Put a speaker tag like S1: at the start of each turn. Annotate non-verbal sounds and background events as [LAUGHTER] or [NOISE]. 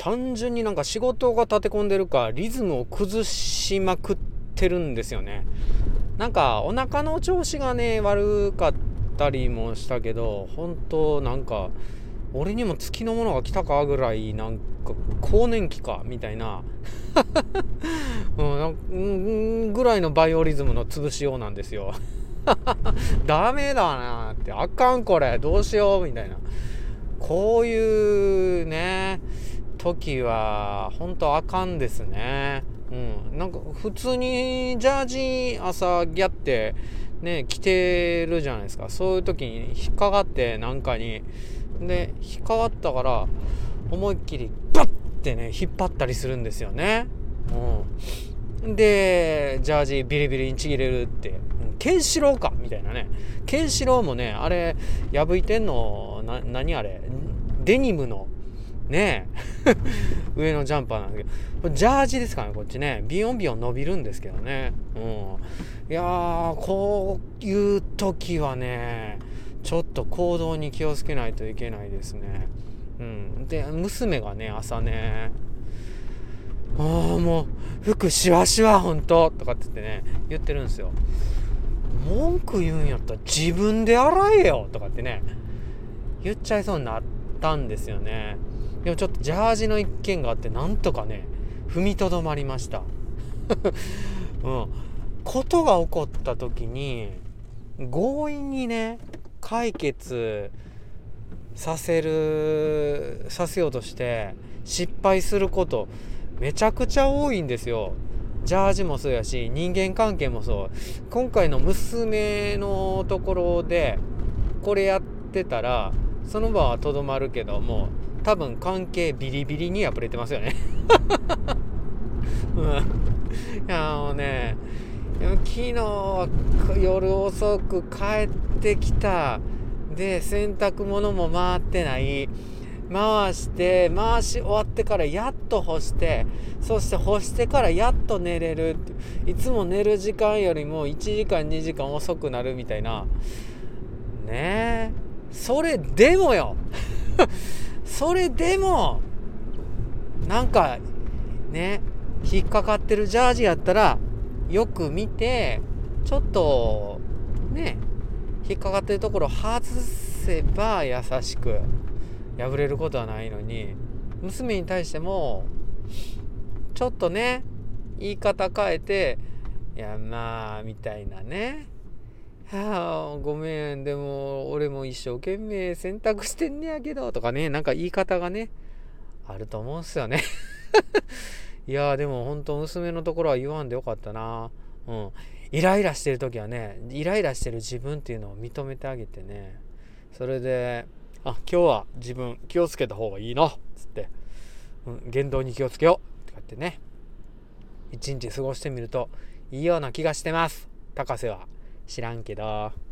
S1: 単純になんか仕事が立て込んでるかリズムを崩しまくってるんですよね。なんかお腹の調子がね悪かったりもしたけど本当なんか俺にも月のものが来たかぐらいなんか更年期かみたいな。[LAUGHS] うんぐらいのバイオリズムの潰しようなんですよ。[LAUGHS] ダメだなってあかんこれどうしようみたいな。こういうね時は本当あかんですね。うん。なんか普通にジャージ朝ギャってね着てるじゃないですか。そういう時に引っかかってなんかに。で引っかかったから思いっきりバッてね引っ張ったりするんですよね。うん、でジャージビリビリにちぎれるって。うんケンシロウかみたいなね。ケンシロウもねあれ破いてんのな何あれ？デニムのね [LAUGHS] 上のジャンパーなんですけどこれジャージですかねこっちねビヨンビヨン伸びるんですけどねうんいやーこういう時はねちょっと行動に気をつけないといけないですね。うん、で娘がね朝ね「ああもう服しわしわほんと」とかって言ってね言ってるんですよ。文句言うんやったら自分で洗えよとかってね言っちゃいそうになったんですよね。でもちょっとジャージの一件があってなんとかね踏みとどまりました。[LAUGHS] うん、ことが起こった時に強引にね解決させるさせようとして失敗することめちゃくちゃ多いんですよ。ジャージもそうやし人間関係もそう今回の娘のところでこれやってたらその場はとどまるけども多分関係ビリビリに破れてますよね。[LAUGHS] うん、いやもうね昨日夜遅く帰ってきた。で洗濯物も回ってない。回して回し終わってからやっと干してそして干してからやっと寝れる。っていつも寝る時間よりも1時間2時間遅くなるみたいな。ね。えそれでもよ。それでもなんかね引っかかってるジャージやったらよく見てちょっとね引っかかってるところ外せば優しく破れることはないのに娘に対してもちょっとね言い方変えて「いやまあ」みたいなね「ごめんでも俺も一生懸命洗濯してんねやけど」とかねなんか言い方がねあると思うんすよね [LAUGHS] いやでも本当娘のところは言わんでよかったな。うん。イライラしてる時はね、イライラしてる自分っていうのを認めてあげてね。それで、あ、今日は自分気をつけた方がいいな。つって、うん、言動に気をつけよう。とかってね。一日過ごしてみるといいような気がしてます。高瀬は知らんけど。